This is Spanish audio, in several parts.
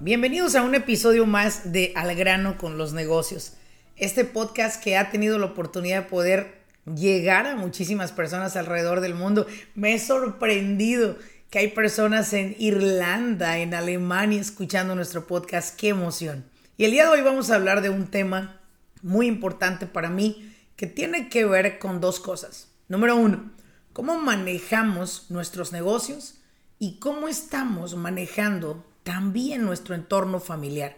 Bienvenidos a un episodio más de Al grano con los negocios. Este podcast que ha tenido la oportunidad de poder llegar a muchísimas personas alrededor del mundo. Me he sorprendido que hay personas en Irlanda, en Alemania, escuchando nuestro podcast. ¡Qué emoción! Y el día de hoy vamos a hablar de un tema muy importante para mí que tiene que ver con dos cosas. Número uno, cómo manejamos nuestros negocios y cómo estamos manejando también nuestro entorno familiar.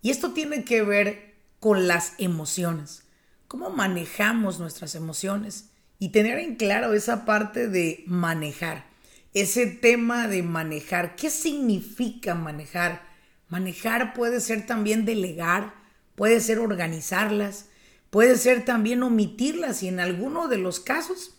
Y esto tiene que ver con las emociones. ¿Cómo manejamos nuestras emociones? Y tener en claro esa parte de manejar. Ese tema de manejar. ¿Qué significa manejar? Manejar puede ser también delegar, puede ser organizarlas, puede ser también omitirlas y en alguno de los casos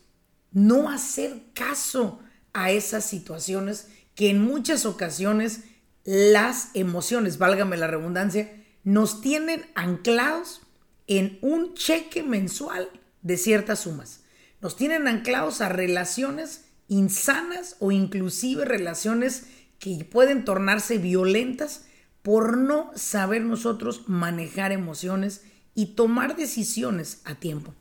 no hacer caso a esas situaciones que en muchas ocasiones las emociones, válgame la redundancia, nos tienen anclados en un cheque mensual de ciertas sumas. Nos tienen anclados a relaciones insanas o inclusive relaciones que pueden tornarse violentas por no saber nosotros manejar emociones y tomar decisiones a tiempo.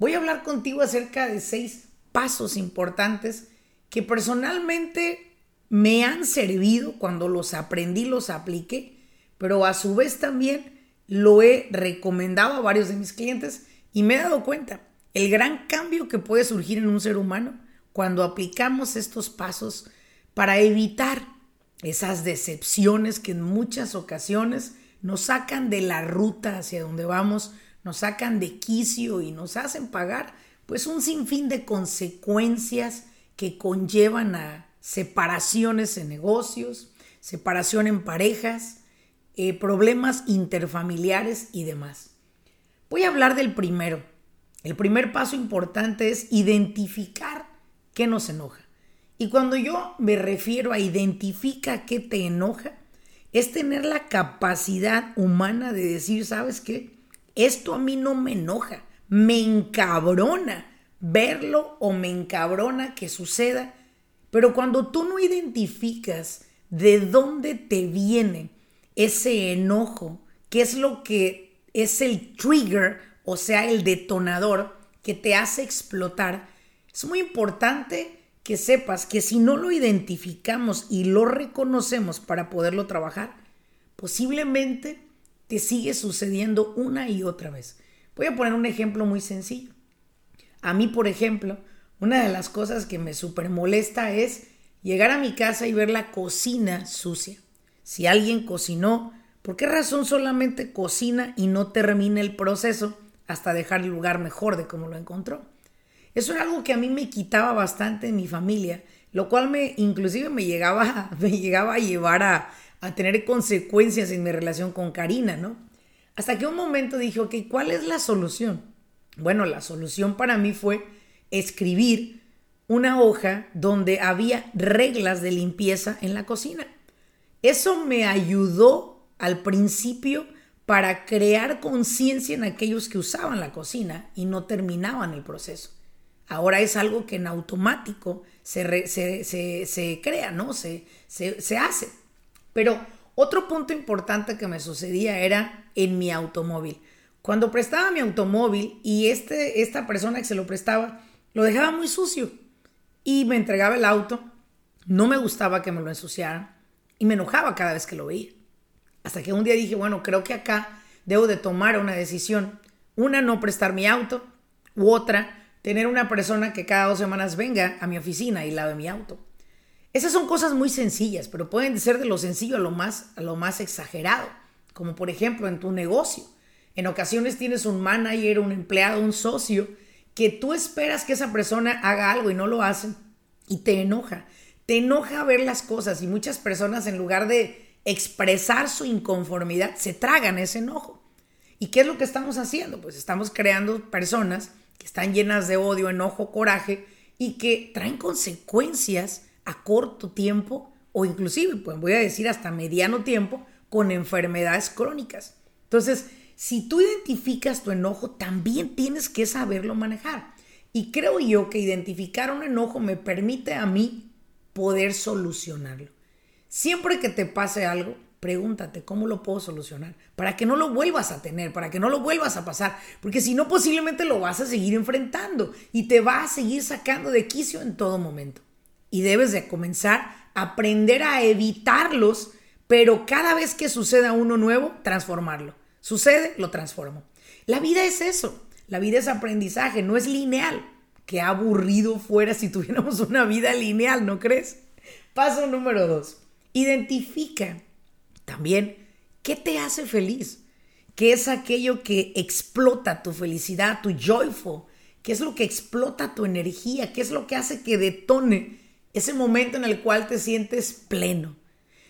Voy a hablar contigo acerca de seis pasos importantes que personalmente me han servido cuando los aprendí, los apliqué, pero a su vez también lo he recomendado a varios de mis clientes y me he dado cuenta el gran cambio que puede surgir en un ser humano cuando aplicamos estos pasos para evitar esas decepciones que en muchas ocasiones nos sacan de la ruta hacia donde vamos, nos sacan de quicio y nos hacen pagar pues un sinfín de consecuencias que conllevan a separaciones en negocios, separación en parejas, eh, problemas interfamiliares y demás. Voy a hablar del primero. El primer paso importante es identificar qué nos enoja. Y cuando yo me refiero a identifica qué te enoja, es tener la capacidad humana de decir, ¿sabes qué? Esto a mí no me enoja, me encabrona verlo o me encabrona que suceda pero cuando tú no identificas de dónde te viene ese enojo, qué es lo que es el trigger, o sea, el detonador que te hace explotar, es muy importante que sepas que si no lo identificamos y lo reconocemos para poderlo trabajar, posiblemente te sigue sucediendo una y otra vez. Voy a poner un ejemplo muy sencillo. A mí, por ejemplo, una de las cosas que me súper molesta es llegar a mi casa y ver la cocina sucia. Si alguien cocinó, ¿por qué razón solamente cocina y no termina el proceso hasta dejar el lugar mejor de como lo encontró? Eso era algo que a mí me quitaba bastante en mi familia, lo cual me inclusive me llegaba, me llegaba a llevar a, a tener consecuencias en mi relación con Karina, ¿no? Hasta que un momento dije, ok, ¿cuál es la solución? Bueno, la solución para mí fue escribir una hoja donde había reglas de limpieza en la cocina. Eso me ayudó al principio para crear conciencia en aquellos que usaban la cocina y no terminaban el proceso. Ahora es algo que en automático se, se, crea, ¿no? Se, se hace. Pero otro punto importante que me sucedía era en mi automóvil. Cuando prestaba mi automóvil y este, esta persona que se lo prestaba lo dejaba muy sucio y me entregaba el auto. No me gustaba que me lo ensuciaran y me enojaba cada vez que lo veía. Hasta que un día dije, bueno, creo que acá debo de tomar una decisión. Una, no prestar mi auto. U otra, tener una persona que cada dos semanas venga a mi oficina y lave mi auto. Esas son cosas muy sencillas, pero pueden ser de lo sencillo a lo más, a lo más exagerado. Como por ejemplo en tu negocio. En ocasiones tienes un manager, un empleado, un socio que tú esperas que esa persona haga algo y no lo hace y te enoja. Te enoja ver las cosas y muchas personas en lugar de expresar su inconformidad se tragan ese enojo. ¿Y qué es lo que estamos haciendo? Pues estamos creando personas que están llenas de odio, enojo, coraje y que traen consecuencias a corto tiempo o inclusive, pues voy a decir hasta mediano tiempo, con enfermedades crónicas. Entonces, si tú identificas tu enojo, también tienes que saberlo manejar. Y creo yo que identificar un enojo me permite a mí poder solucionarlo. Siempre que te pase algo, pregúntate cómo lo puedo solucionar para que no lo vuelvas a tener, para que no lo vuelvas a pasar, porque si no posiblemente lo vas a seguir enfrentando y te va a seguir sacando de quicio en todo momento. Y debes de comenzar a aprender a evitarlos, pero cada vez que suceda uno nuevo, transformarlo. Sucede, lo transformo. La vida es eso. La vida es aprendizaje, no es lineal. Qué aburrido fuera si tuviéramos una vida lineal, ¿no crees? Paso número dos. Identifica también qué te hace feliz. ¿Qué es aquello que explota tu felicidad, tu joyful? ¿Qué es lo que explota tu energía? ¿Qué es lo que hace que detone ese momento en el cual te sientes pleno?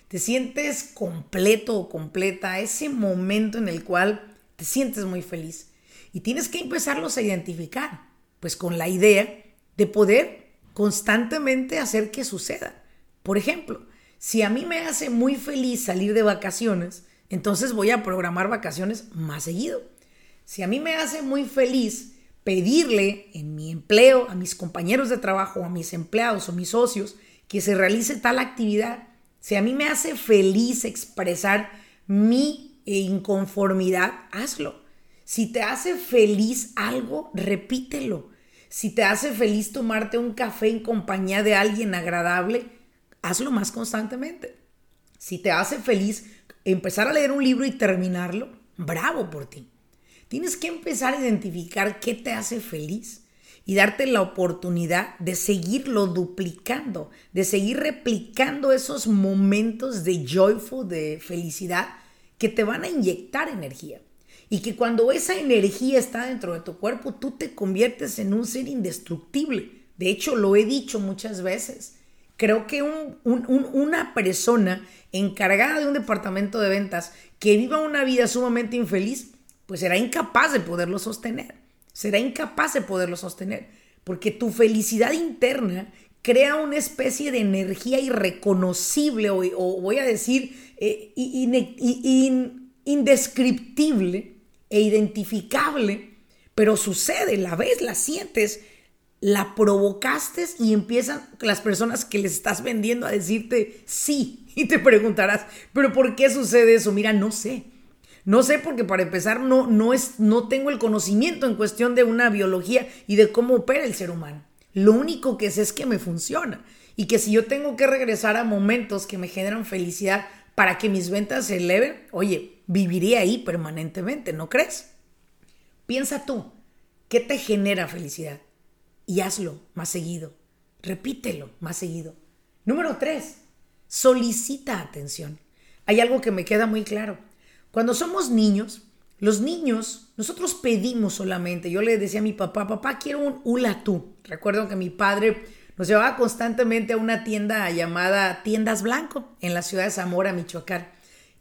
te sientes completo o completa, ese momento en el cual te sientes muy feliz. Y tienes que empezarlos a identificar, pues con la idea de poder constantemente hacer que suceda. Por ejemplo, si a mí me hace muy feliz salir de vacaciones, entonces voy a programar vacaciones más seguido. Si a mí me hace muy feliz pedirle en mi empleo a mis compañeros de trabajo, a mis empleados o mis socios que se realice tal actividad, si a mí me hace feliz expresar mi inconformidad, hazlo. Si te hace feliz algo, repítelo. Si te hace feliz tomarte un café en compañía de alguien agradable, hazlo más constantemente. Si te hace feliz empezar a leer un libro y terminarlo, bravo por ti. Tienes que empezar a identificar qué te hace feliz y darte la oportunidad de seguirlo duplicando, de seguir replicando esos momentos de joyful, de felicidad, que te van a inyectar energía. Y que cuando esa energía está dentro de tu cuerpo, tú te conviertes en un ser indestructible. De hecho, lo he dicho muchas veces. Creo que una persona encargada de un departamento de ventas que viva una vida sumamente infeliz, pues será incapaz de poderlo sostener. Será incapaz de poderlo sostener, porque tu felicidad interna crea una especie de energía irreconocible o, voy a decir eh, indescriptible e identificable, pero sucede, la ves, la sientes, la provocaste y empiezan las personas que les estás vendiendo a decirte sí y te preguntarás, pero ¿por qué sucede eso? Mira, no sé. No sé porque para empezar no, no, es, no tengo el conocimiento en cuestión de una biología y de cómo opera el ser humano. Lo único que sé es que me funciona y que si yo tengo que regresar a momentos que me generan felicidad para que mis ventas se eleven, oye, viviría ahí permanentemente, ¿no crees? Piensa tú, ¿qué te genera felicidad? Y hazlo más seguido. Repítelo más seguido. Número tres, solicita atención. Hay algo que me queda muy claro. Cuando somos niños, los niños, nosotros pedimos solamente. Yo le decía a mi papá, papá, quiero un hula tú. Recuerdo que mi padre nos llevaba constantemente a una tienda llamada Tiendas Blanco en la ciudad de Zamora, Michoacán.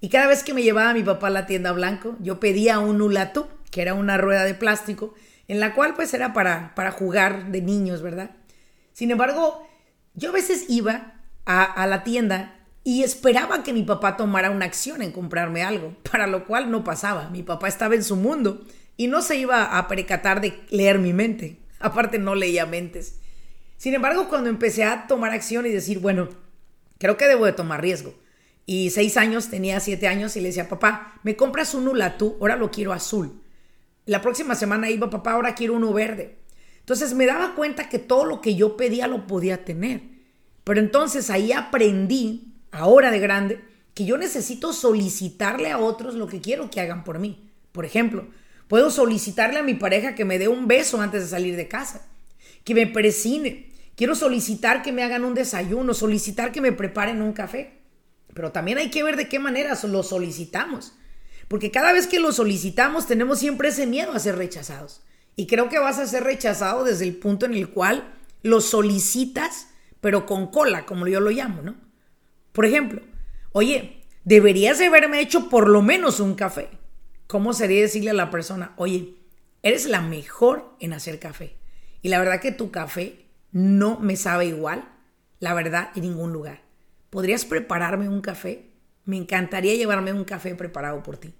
Y cada vez que me llevaba mi papá a la tienda Blanco, yo pedía un hula tú, que era una rueda de plástico, en la cual pues era para, para jugar de niños, ¿verdad? Sin embargo, yo a veces iba a, a la tienda y esperaba que mi papá tomara una acción en comprarme algo, para lo cual no pasaba. Mi papá estaba en su mundo y no se iba a percatar de leer mi mente. Aparte no leía mentes. Sin embargo, cuando empecé a tomar acción y decir, bueno, creo que debo de tomar riesgo. Y seis años, tenía siete años y le decía, papá, me compras un tú, ahora lo quiero azul. La próxima semana iba, papá, ahora quiero uno verde. Entonces me daba cuenta que todo lo que yo pedía lo podía tener. Pero entonces ahí aprendí ahora de grande, que yo necesito solicitarle a otros lo que quiero que hagan por mí. Por ejemplo, puedo solicitarle a mi pareja que me dé un beso antes de salir de casa, que me presine. Quiero solicitar que me hagan un desayuno, solicitar que me preparen un café. Pero también hay que ver de qué manera lo solicitamos. Porque cada vez que lo solicitamos tenemos siempre ese miedo a ser rechazados. Y creo que vas a ser rechazado desde el punto en el cual lo solicitas, pero con cola, como yo lo llamo, ¿no? Por ejemplo, oye, deberías de haberme hecho por lo menos un café. ¿Cómo sería decirle a la persona, oye, eres la mejor en hacer café? Y la verdad que tu café no me sabe igual, la verdad, en ningún lugar. ¿Podrías prepararme un café? Me encantaría llevarme un café preparado por ti.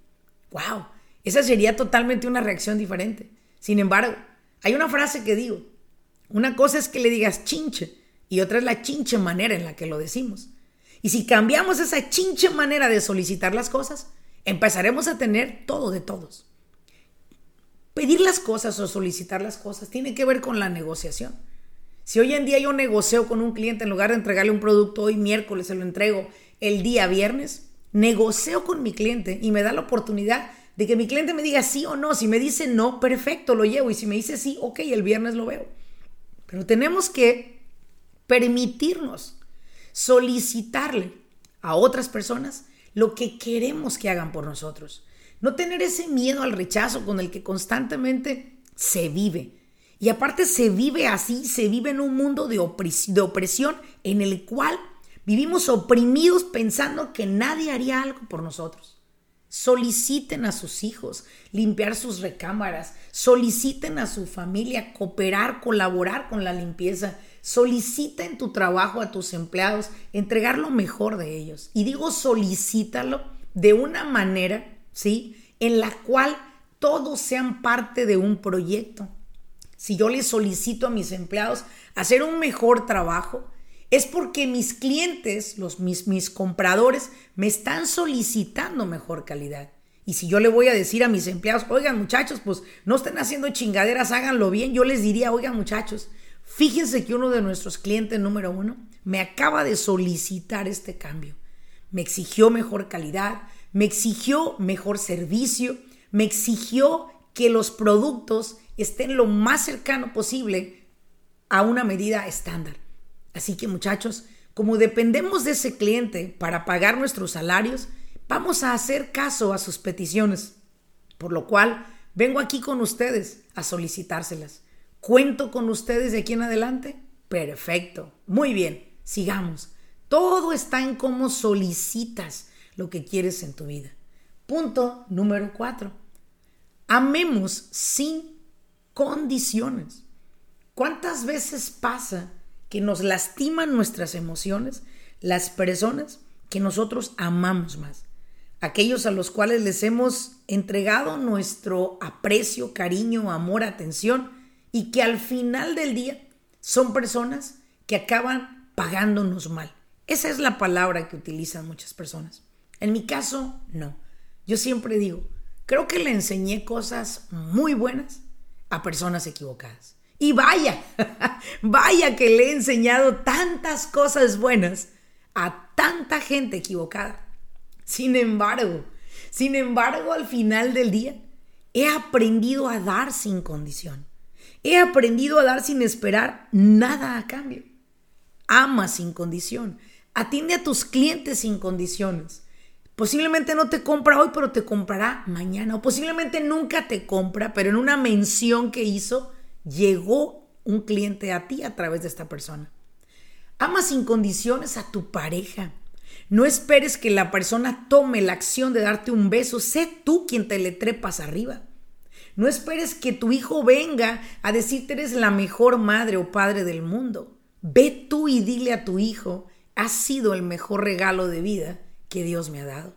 ¡Wow! Esa sería totalmente una reacción diferente. Sin embargo, hay una frase que digo. Una cosa es que le digas chinche y otra es la chinche manera en la que lo decimos. Y si cambiamos esa chinche manera de solicitar las cosas, empezaremos a tener todo de todos. Pedir las cosas o solicitar las cosas tiene que ver con la negociación. Si hoy en día yo negocio con un cliente, en lugar de entregarle un producto hoy miércoles, se lo entrego el día viernes, negocio con mi cliente y me da la oportunidad de que mi cliente me diga sí o no. Si me dice no, perfecto, lo llevo. Y si me dice sí, ok, el viernes lo veo. Pero tenemos que permitirnos solicitarle a otras personas lo que queremos que hagan por nosotros. No tener ese miedo al rechazo con el que constantemente se vive. Y aparte se vive así, se vive en un mundo de, opresión en el cual vivimos oprimidos pensando que nadie haría algo por nosotros. Soliciten a sus hijos limpiar sus recámaras, soliciten a su familia cooperar, colaborar con la limpieza, solicita en tu trabajo a tus empleados entregar lo mejor de ellos. Y digo solicítalo de una manera, ¿sí? En la cual todos sean parte de un proyecto. Si yo les solicito a mis empleados hacer un mejor trabajo, es porque mis clientes, los, mis, mis compradores, me están solicitando mejor calidad. Y si yo le voy a decir a mis empleados, oigan muchachos, pues no estén haciendo chingaderas, háganlo bien, yo les diría, oigan muchachos, fíjense que uno de nuestros clientes número uno me acaba de solicitar este cambio. Me exigió mejor calidad, me exigió mejor servicio, me exigió que los productos estén lo más cercano posible a una medida estándar. Así que muchachos, como dependemos de ese cliente para pagar nuestros salarios, vamos a hacer caso a sus peticiones. Por lo cual, vengo aquí con ustedes a solicitárselas. ¿Cuento con ustedes de aquí en adelante? Perfecto. Muy bien, sigamos. Todo está en cómo solicitas lo que quieres en tu vida. Punto número cuatro. Amemos sin condiciones. ¿Cuántas veces pasa que nos lastiman nuestras emociones las personas que nosotros amamos más? Aquellos a los cuales les hemos entregado nuestro aprecio, cariño, amor, atención y que al final del día son personas que acaban pagándonos mal. Esa es la palabra que utilizan muchas personas. En mi caso, no. Yo siempre digo, creo que le enseñé cosas muy buenas a personas equivocadas. Y vaya, vaya que le he enseñado tantas cosas buenas a tanta gente equivocada. Sin embargo, sin embargo, al final del día, he aprendido a dar sin condición. He aprendido a dar sin esperar nada a cambio. Ama sin condición. Atiende a tus clientes sin condiciones. Posiblemente no te compra hoy, pero te comprará mañana. O posiblemente nunca te compra, pero en una mención que hizo, llegó un cliente a ti a través de esta persona. Ama sin condiciones a tu pareja. No esperes que la persona tome la acción de darte un beso. Sé tú quien te le trepas arriba. No esperes que tu hijo venga a decirte eres la mejor madre o padre del mundo. Ve tú y dile a tu hijo, has sido el mejor regalo de vida que Dios me ha dado.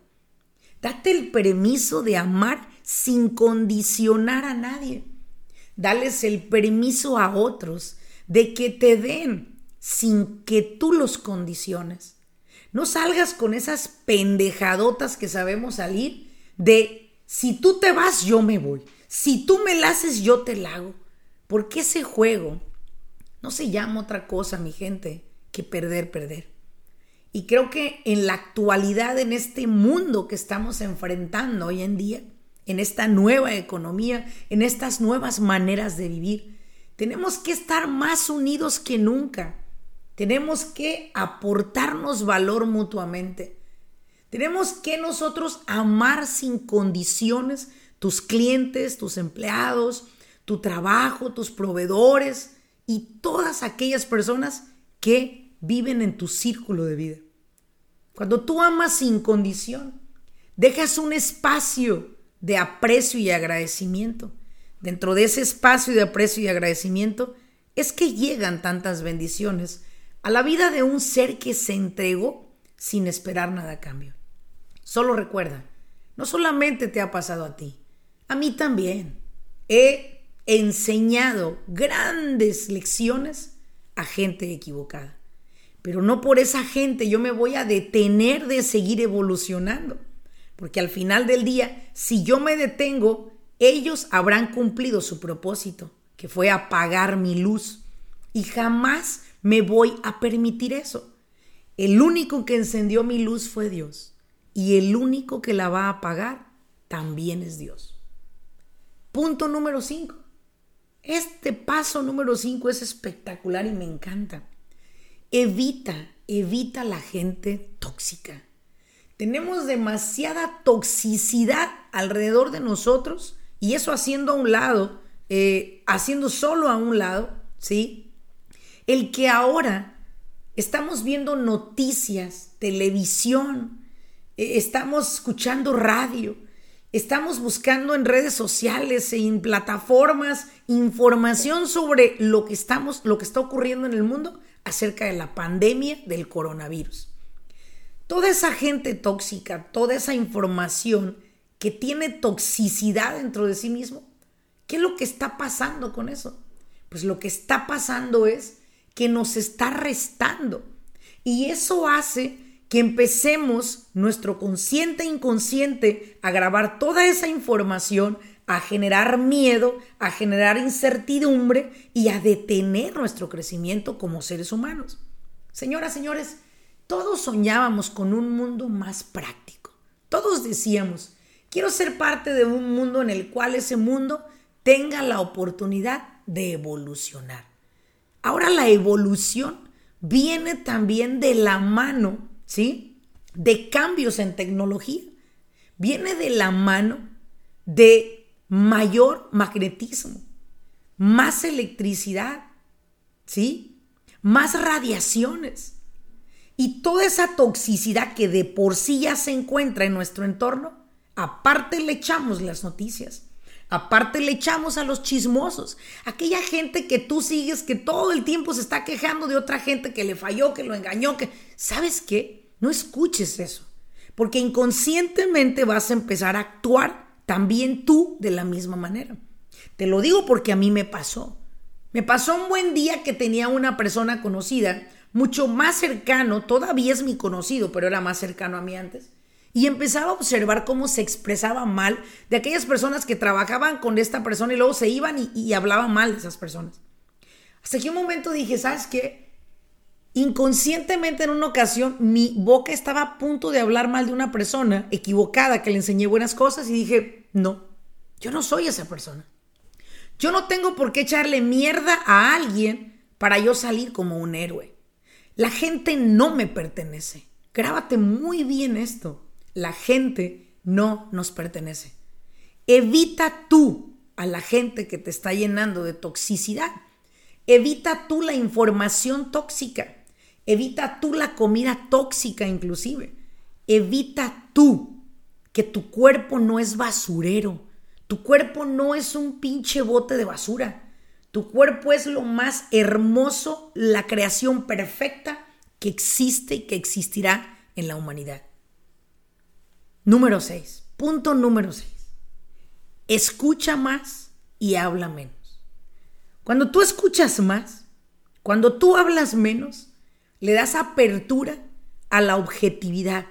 Date el permiso de amar sin condicionar a nadie. Dales el permiso a otros de que te den sin que tú los condiciones. No salgas con esas pendejadotas que sabemos salir de si tú te vas, yo me voy. Si tú me la haces, yo te la hago. Porque ese juego no se llama otra cosa, mi gente, que perder, perder. Y creo que en la actualidad, en este mundo que estamos enfrentando hoy en día, en esta nueva economía, en estas nuevas maneras de vivir, tenemos que estar más unidos que nunca. Tenemos que aportarnos valor mutuamente. Tenemos que nosotros amar sin condiciones tus clientes, tus empleados, tu trabajo, tus proveedores y todas aquellas personas que viven en tu círculo de vida. Cuando tú amas sin condición, dejas un espacio de aprecio y agradecimiento. Dentro de ese espacio de aprecio y agradecimiento es que llegan tantas bendiciones a la vida de un ser que se entregó sin esperar nada a cambio. Solo recuerda, no solamente te ha pasado a ti, a mí también. He enseñado grandes lecciones a gente equivocada. Pero no por esa gente yo me voy a detener de seguir evolucionando. Porque al final del día, si yo me detengo, ellos habrán cumplido su propósito, que fue apagar mi luz. Y jamás me voy a permitir eso. El único que encendió mi luz fue Dios. Y el único que la va a apagar también es Dios. Punto número 5. Este paso número 5 es espectacular y me encanta. Evita, evita la gente tóxica. Tenemos demasiada toxicidad alrededor de nosotros y eso haciendo a un lado, eh, haciendo solo a un lado, ¿sí? El que ahora estamos viendo noticias, televisión, eh, estamos escuchando radio, Estamos buscando en redes sociales, en plataformas, información sobre lo que estamos, lo que está ocurriendo en el mundo acerca de la pandemia del coronavirus. Toda esa gente tóxica, toda esa información que tiene toxicidad dentro de sí mismo, ¿qué es lo que está pasando con eso? Pues lo que está pasando es que nos está restando. Y eso hace que empecemos nuestro consciente inconsciente a grabar toda esa información, a generar miedo, a generar incertidumbre y a detener nuestro crecimiento como seres humanos. Señoras, señores, todos soñábamos con un mundo más práctico. Todos decíamos, quiero ser parte de un mundo en el cual ese mundo tenga la oportunidad de evolucionar. Ahora la evolución viene también de la mano ¿sí? De cambios en tecnología. Viene de la mano de mayor magnetismo, más electricidad, ¿sí? Más radiaciones. Y toda esa toxicidad que de por sí ya se encuentra en nuestro entorno, aparte le echamos las noticias. Aparte le echamos a los chismosos, aquella gente que tú sigues que todo el tiempo se está quejando de otra gente que le falló, que lo engañó, que ¿sabes qué? No escuches eso, porque inconscientemente vas a empezar a actuar también tú de la misma manera. Te lo digo porque a mí me pasó. Me pasó un buen día que tenía una persona conocida, mucho más cercano, todavía es mi conocido, pero era más cercano a mí antes. Y empezaba a observar cómo se expresaba mal de aquellas personas que trabajaban con esta persona y luego se iban y, hablaban mal de esas personas. Hasta que un momento dije, ¿sabes qué? Inconscientemente en una ocasión mi boca estaba a punto de hablar mal de una persona equivocada que le enseñé buenas cosas y dije, no, yo no soy esa persona. Yo no tengo por qué echarle mierda a alguien para yo salir como un héroe. La gente no me pertenece. Grábate muy bien esto. La gente no nos pertenece. Evita tú a la gente que te está llenando de toxicidad. Evita tú la información tóxica. Evita tú la comida tóxica inclusive. Evita tú que tu cuerpo no es basurero. Tu cuerpo no es un pinche bote de basura. Tu cuerpo es lo más hermoso, la creación perfecta que existe y que existirá en la humanidad. Número 6. Punto número 6. Escucha más y habla menos. Cuando tú escuchas más, cuando tú hablas menos, le das apertura a la objetividad,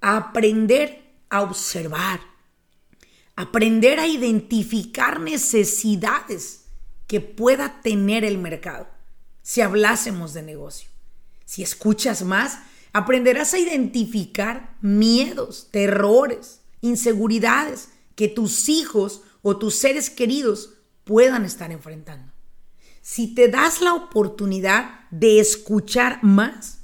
a aprender a observar, aprender a identificar necesidades que pueda tener el mercado si hablásemos de negocio. Si escuchas más, aprenderás a identificar miedos, terrores, inseguridades que tus hijos o tus seres queridos puedan estar enfrentando si te das la oportunidad de escuchar más,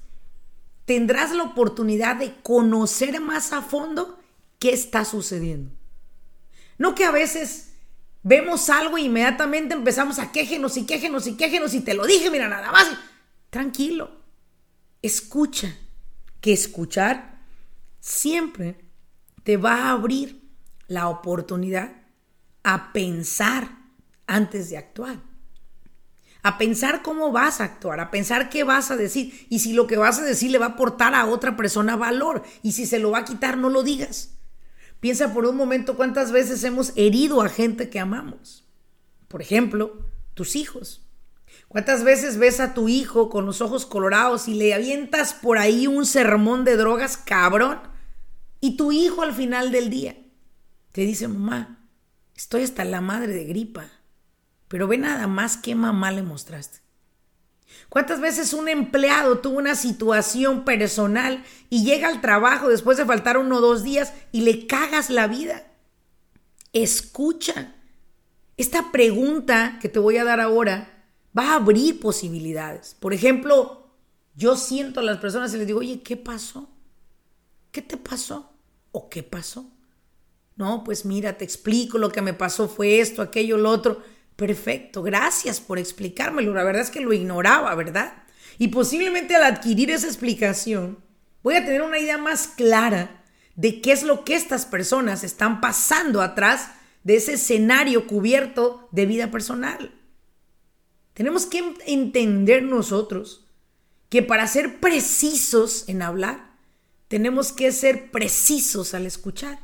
tendrás la oportunidad de conocer más a fondo qué está sucediendo. No que a veces vemos algo e inmediatamente empezamos a quejenos y quejenos y quejenos y te lo dije, mira, nada más. Tranquilo, escucha, que escuchar siempre te va a abrir la oportunidad a pensar antes de actuar. A pensar cómo vas a actuar, a pensar qué vas a decir. Y si lo que vas a decir le va a aportar a otra persona valor. Y si se lo va a quitar, no lo digas. Piensa por un momento cuántas veces hemos herido a gente que amamos. Por ejemplo, tus hijos. ¿Cuántas veces ves a tu hijo con los ojos colorados y le avientas por ahí un sermón de drogas cabrón? Y tu hijo al final del día te dice, mamá, estoy hasta la madre de gripa, pero ve nada más qué mamá le mostraste. ¿Cuántas veces un empleado tuvo una situación personal y llega al trabajo después de faltar uno o dos días y le cagas la vida? Escucha. Esta pregunta que te voy a dar ahora va a abrir posibilidades. Por ejemplo, yo siento a las personas y les digo, oye, ¿qué pasó? ¿Qué te pasó? ¿O qué pasó? No, pues mira, te explico, lo que me pasó fue esto, aquello, lo otro. Perfecto, gracias por explicármelo. La verdad es que lo ignoraba, ¿verdad? Y posiblemente al adquirir esa explicación, voy a tener una idea más clara de qué es lo que estas personas están pasando atrás de ese escenario cubierto de vida personal. Tenemos que entender nosotros que para ser precisos en hablar, tenemos que ser precisos al escuchar.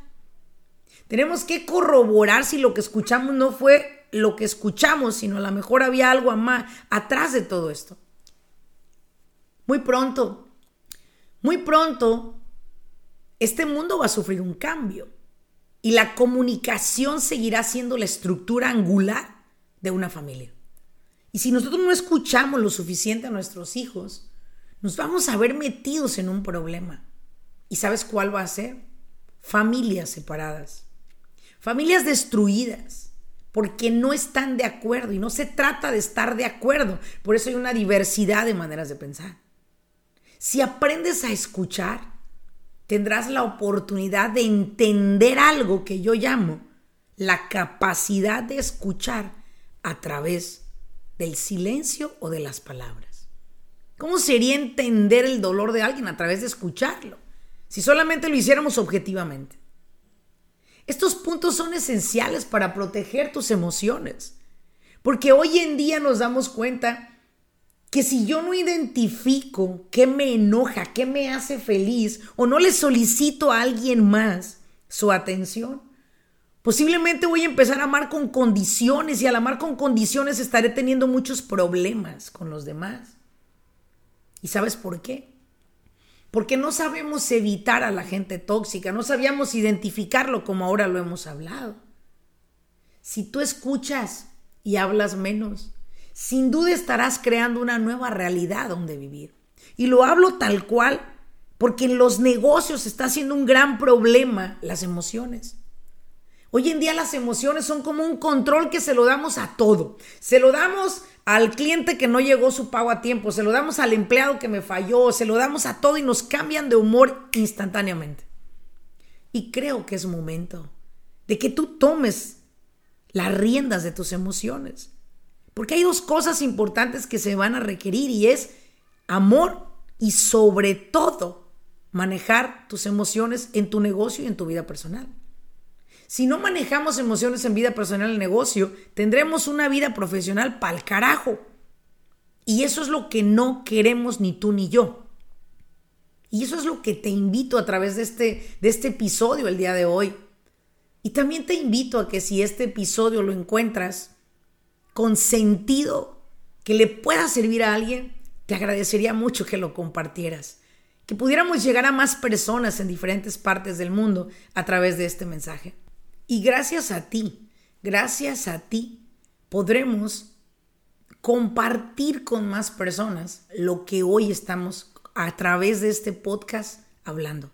Tenemos que corroborar si lo que escuchamos no fue lo que escuchamos, sino a lo mejor había algo más atrás de todo esto. Muy pronto, muy pronto, este mundo va a sufrir un cambio y la comunicación seguirá siendo la estructura angular de una familia. Y si nosotros no escuchamos lo suficiente a nuestros hijos, nos vamos a ver metidos en un problema. ¿Y sabes cuál va a ser? Familias separadas, familias destruidas, porque no están de acuerdo y no se trata de estar de acuerdo. Por eso hay una diversidad de maneras de pensar. Si aprendes a escuchar, tendrás la oportunidad de entender algo que yo llamo la capacidad de escuchar a través del silencio o de las palabras. ¿Cómo sería entender el dolor de alguien a través de escucharlo? Si solamente lo hiciéramos objetivamente. Estos puntos son esenciales para proteger tus emociones. Porque hoy en día nos damos cuenta que si yo no identifico qué me enoja, qué me hace feliz, o no le solicito a alguien más su atención, posiblemente voy a empezar a amar con condiciones y al amar con condiciones estaré teniendo muchos problemas con los demás. ¿Y sabes por qué? Porque no sabemos evitar a la gente tóxica, no sabíamos identificarlo como ahora lo hemos hablado. Si tú escuchas y hablas menos, sin duda estarás creando una nueva realidad donde vivir. Y lo hablo tal cual porque en los negocios está siendo un gran problema las emociones. Hoy en día las emociones son como un control que se lo damos a todo. Se lo damos al cliente que no llegó su pago a tiempo, se lo damos al empleado que me falló, se lo damos a todo y nos cambian de humor instantáneamente. Y creo que es momento de que tú tomes las riendas de tus emociones. Porque hay dos cosas importantes que se van a requerir y es amor y sobre todo manejar tus emociones en tu negocio y en tu vida personal. Si no manejamos emociones en vida personal y negocio, tendremos una vida profesional pa'l carajo. Y eso es lo que no queremos ni tú ni yo. Y eso es lo que te invito a través de este, de este episodio el día de hoy. Y también te invito a que si este episodio lo encuentras con sentido, que le pueda servir a alguien, te agradecería mucho que lo compartieras. Que pudiéramos llegar a más personas en diferentes partes del mundo a través de este mensaje. Y gracias a ti, gracias a ti, podremos compartir con más personas lo que hoy estamos a través de este podcast hablando.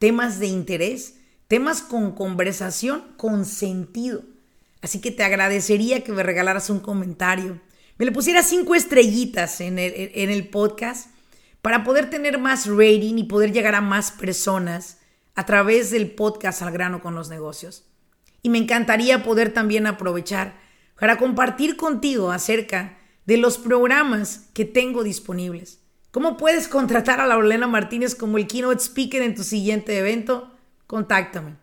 Temas de interés, temas con conversación, con sentido. Así que te agradecería que me regalaras un comentario, me le pusieras cinco estrellitas en el, en el podcast para poder tener más rating y poder llegar a más personas a través del podcast al grano con los negocios. Y me encantaría poder también aprovechar para compartir contigo acerca de los programas que tengo disponibles. ¿Cómo puedes contratar a Laurelena Martínez como el keynote speaker en tu siguiente evento? Contáctame.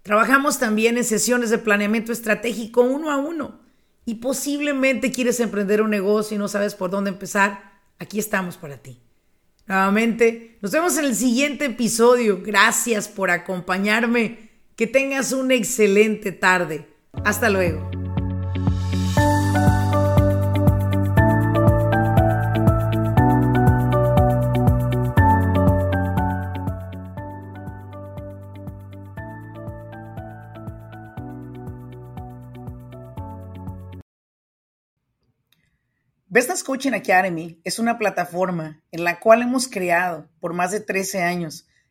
Trabajamos también en sesiones de planeamiento estratégico uno a uno. Y posiblemente quieres emprender un negocio y no sabes por dónde empezar. Aquí estamos para ti. Nuevamente, nos vemos en el siguiente episodio. Gracias por acompañarme. Que tengas una excelente tarde. Hasta luego. Business Coaching Academy es una plataforma en la cual hemos creado por más de 13 años,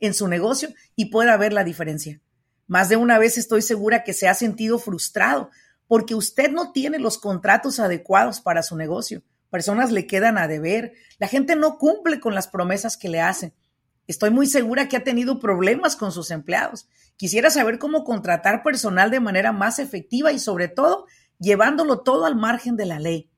en su negocio y pueda ver la diferencia. Más de una vez estoy segura que se ha sentido frustrado porque usted no tiene los contratos adecuados para su negocio. Personas le quedan a deber. La gente no cumple con las promesas que le hacen. Estoy muy segura que ha tenido problemas con sus empleados. Quisiera saber cómo contratar personal de manera más efectiva y sobre todo llevándolo todo al margen de la ley.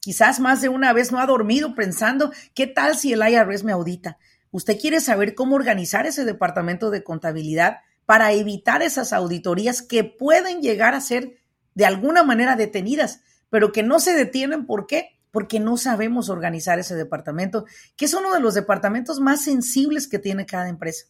Quizás más de una vez no ha dormido pensando, ¿qué tal si el IRS me audita? Usted quiere saber cómo organizar ese departamento de contabilidad para evitar esas auditorías que pueden llegar a ser de alguna manera detenidas, pero que no se detienen. ¿Por qué? Porque no sabemos organizar ese departamento, que es uno de los departamentos más sensibles que tiene cada empresa.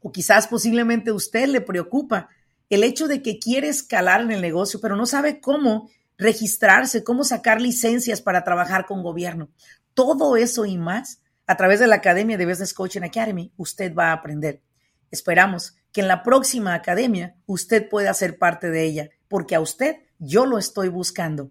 O quizás posiblemente usted le preocupa el hecho de que quiere escalar en el negocio, pero no sabe cómo registrarse, cómo sacar licencias para trabajar con gobierno. Todo eso y más a través de la Academia de Business Coaching Academy usted va a aprender. Esperamos que en la próxima academia usted pueda ser parte de ella, porque a usted yo lo estoy buscando.